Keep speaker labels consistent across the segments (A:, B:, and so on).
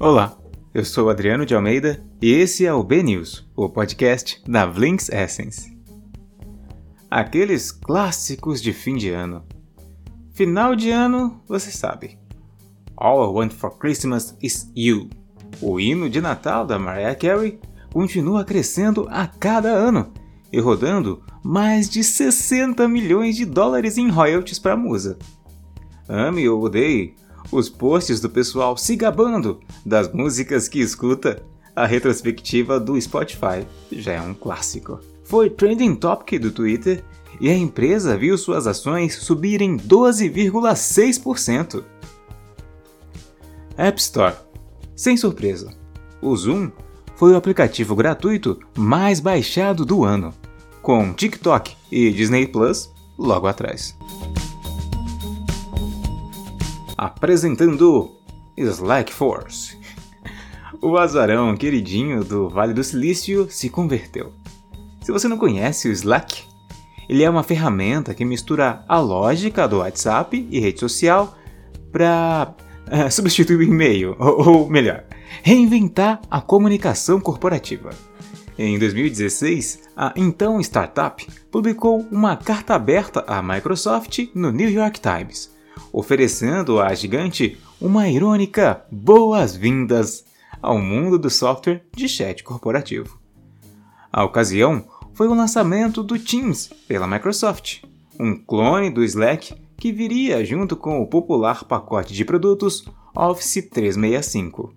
A: Olá, eu sou Adriano de Almeida e esse é o B-News, o podcast da Blinks Essence. Aqueles clássicos de fim de ano. Final de ano, você sabe. All I Want for Christmas is You. O hino de Natal da Mariah Carey continua crescendo a cada ano e rodando mais de 60 milhões de dólares em royalties para a musa. Ame ou odeie, os posts do pessoal se gabando das músicas que escuta, a retrospectiva do Spotify já é um clássico. Foi trending topic do Twitter e a empresa viu suas ações subirem 12,6%. App Store. Sem surpresa, o Zoom foi o aplicativo gratuito mais baixado do ano, com TikTok e Disney Plus logo atrás apresentando Slack Force. O azarão queridinho do Vale do Silício se converteu. Se você não conhece o Slack, ele é uma ferramenta que mistura a lógica do WhatsApp e rede social para eh, substituir o e-mail, ou, ou melhor, reinventar a comunicação corporativa. Em 2016, a então startup publicou uma carta aberta à Microsoft no New York Times oferecendo à gigante uma irônica boas-vindas ao mundo do software de chat corporativo. A ocasião foi o lançamento do Teams pela Microsoft, um clone do Slack que viria junto com o popular pacote de produtos Office 365.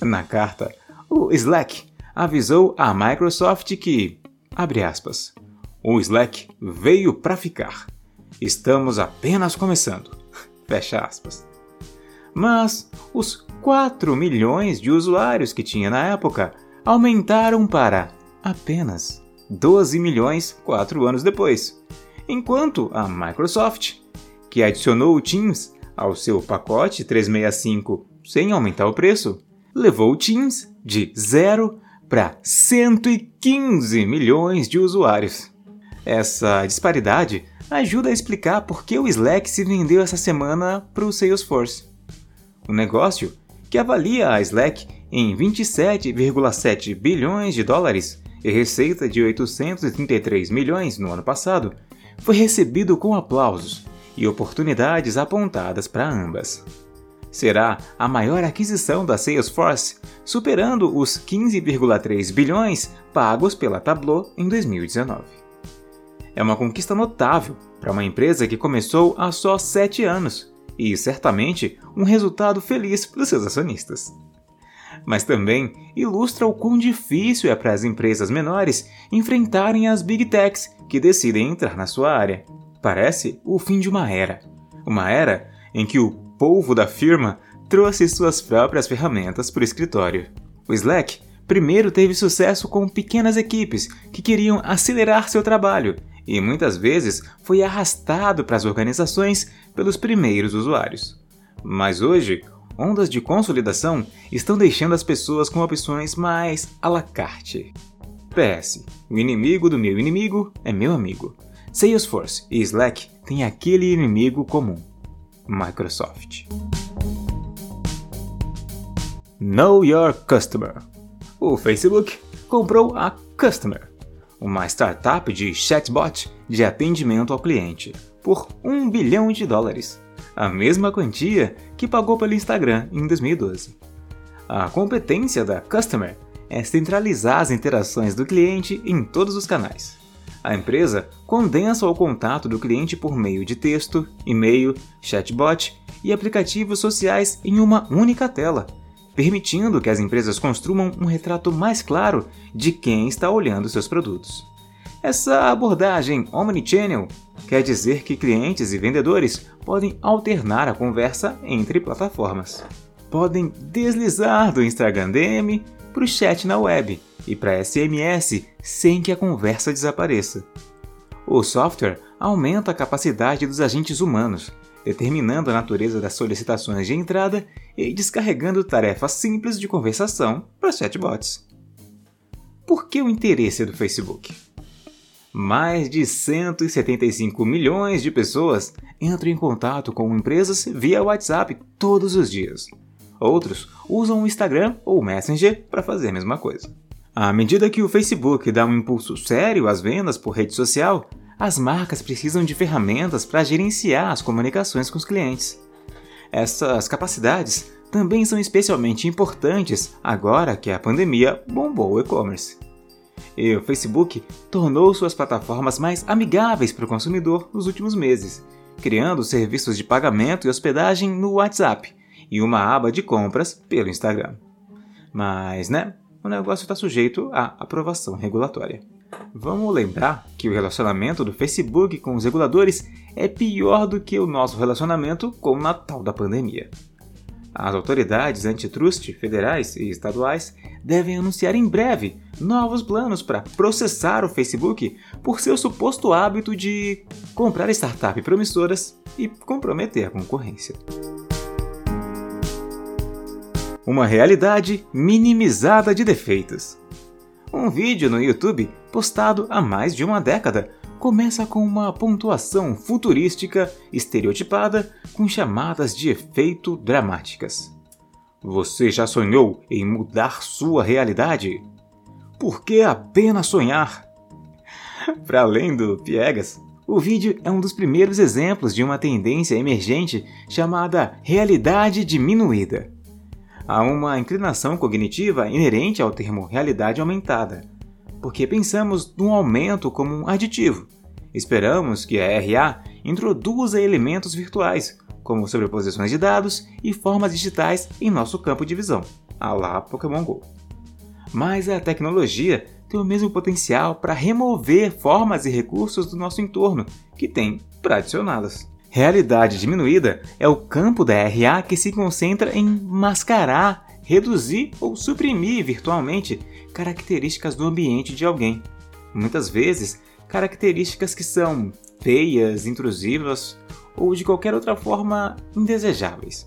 A: Na carta, o Slack avisou a Microsoft que, abre aspas, o Slack veio para ficar. Estamos apenas começando. Fecha aspas. Mas os 4 milhões de usuários que tinha na época aumentaram para apenas 12 milhões 4 anos depois, enquanto a Microsoft, que adicionou o Teams ao seu pacote 365 sem aumentar o preço, levou o Teams de 0 para 115 milhões de usuários. Essa disparidade ajuda a explicar por que o Slack se vendeu essa semana para o Salesforce. O negócio, que avalia a Slack em 27,7 bilhões de dólares e receita de 833 milhões no ano passado, foi recebido com aplausos e oportunidades apontadas para ambas. Será a maior aquisição da Salesforce, superando os 15,3 bilhões pagos pela Tableau em 2019 é uma conquista notável para uma empresa que começou há só 7 anos e certamente um resultado feliz para os seus acionistas. Mas também ilustra o quão difícil é para as empresas menores enfrentarem as big techs que decidem entrar na sua área. Parece o fim de uma era. Uma era em que o povo da firma trouxe suas próprias ferramentas para o escritório. O Slack primeiro teve sucesso com pequenas equipes que queriam acelerar seu trabalho e muitas vezes foi arrastado para as organizações pelos primeiros usuários. Mas hoje, ondas de consolidação estão deixando as pessoas com opções mais à la carte. PS: o inimigo do meu inimigo é meu amigo. Salesforce e Slack têm aquele inimigo comum: Microsoft. Know Your Customer. O Facebook comprou a Customer, uma startup de chatbot de atendimento ao cliente, por 1 bilhão de dólares, a mesma quantia que pagou pelo Instagram em 2012. A competência da Customer é centralizar as interações do cliente em todos os canais. A empresa condensa o contato do cliente por meio de texto, e-mail, chatbot e aplicativos sociais em uma única tela, permitindo que as empresas construam um retrato mais claro de quem está olhando seus produtos. Essa abordagem omnichannel quer dizer que clientes e vendedores podem alternar a conversa entre plataformas. Podem deslizar do Instagram DM para o chat na web e para SMS sem que a conversa desapareça. O software aumenta a capacidade dos agentes humanos, determinando a natureza das solicitações de entrada e descarregando tarefas simples de conversação para chatbots. Por que o interesse do Facebook? Mais de 175 milhões de pessoas entram em contato com empresas via WhatsApp todos os dias. Outros usam o Instagram ou o Messenger para fazer a mesma coisa. À medida que o Facebook dá um impulso sério às vendas por rede social, as marcas precisam de ferramentas para gerenciar as comunicações com os clientes. Essas capacidades também são especialmente importantes agora que a pandemia bombou o e-commerce. E o Facebook tornou suas plataformas mais amigáveis para o consumidor nos últimos meses, criando serviços de pagamento e hospedagem no WhatsApp e uma aba de compras pelo Instagram. Mas, né, o negócio está sujeito à aprovação regulatória. Vamos lembrar que o relacionamento do Facebook com os reguladores é pior do que o nosso relacionamento com o Natal da pandemia. As autoridades antitrust federais e estaduais devem anunciar em breve novos planos para processar o Facebook por seu suposto hábito de comprar startups promissoras e comprometer a concorrência. Uma realidade minimizada de defeitos. Um vídeo no YouTube, postado há mais de uma década, começa com uma pontuação futurística estereotipada com chamadas de efeito dramáticas. Você já sonhou em mudar sua realidade? Por que apenas sonhar? Para além do Piegas, o vídeo é um dos primeiros exemplos de uma tendência emergente chamada realidade diminuída. Há uma inclinação cognitiva inerente ao termo realidade aumentada, porque pensamos no aumento como um aditivo. Esperamos que a RA introduza elementos virtuais, como sobreposições de dados e formas digitais em nosso campo de visão, a lá Pokémon GO. Mas a tecnologia tem o mesmo potencial para remover formas e recursos do nosso entorno que tem para adicioná-las. Realidade diminuída é o campo da RA que se concentra em mascarar, reduzir ou suprimir virtualmente características do ambiente de alguém. Muitas vezes, características que são feias, intrusivas ou de qualquer outra forma indesejáveis.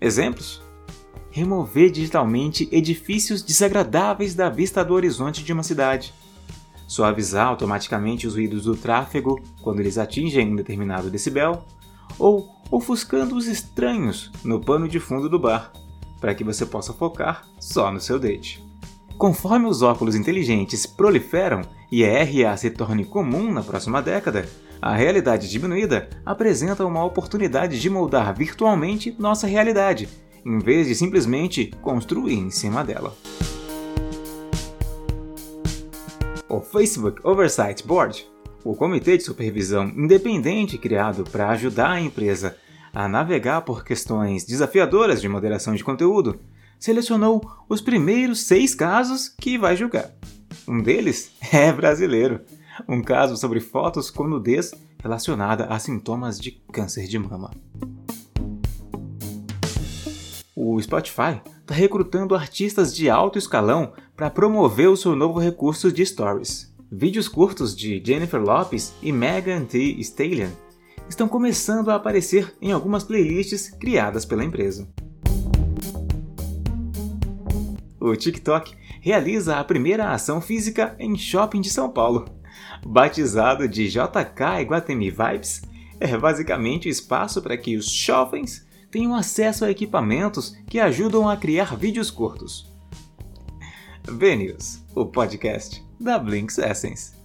A: Exemplos? Remover digitalmente edifícios desagradáveis da vista do horizonte de uma cidade. Suavizar automaticamente os ruídos do tráfego quando eles atingem um determinado decibel. Ou ofuscando os estranhos no pano de fundo do bar, para que você possa focar só no seu date. Conforme os óculos inteligentes proliferam e a RA se torne comum na próxima década, a realidade diminuída apresenta uma oportunidade de moldar virtualmente nossa realidade, em vez de simplesmente construir em cima dela. O Facebook Oversight Board, o comitê de supervisão independente criado para ajudar a empresa a navegar por questões desafiadoras de moderação de conteúdo, selecionou os primeiros seis casos que vai julgar. Um deles é brasileiro, um caso sobre fotos com nudez relacionada a sintomas de câncer de mama. O Spotify está recrutando artistas de alto escalão para promover o seu novo recurso de stories. Vídeos curtos de Jennifer Lopez e Megan Thee Stallion estão começando a aparecer em algumas playlists criadas pela empresa. o TikTok realiza a primeira ação física em shopping de São Paulo. Batizado de JK Iguatemi Vibes, é basicamente o espaço para que os shoppings tenham acesso a equipamentos que ajudam a criar vídeos curtos. V-News, o podcast da Blinks Essence.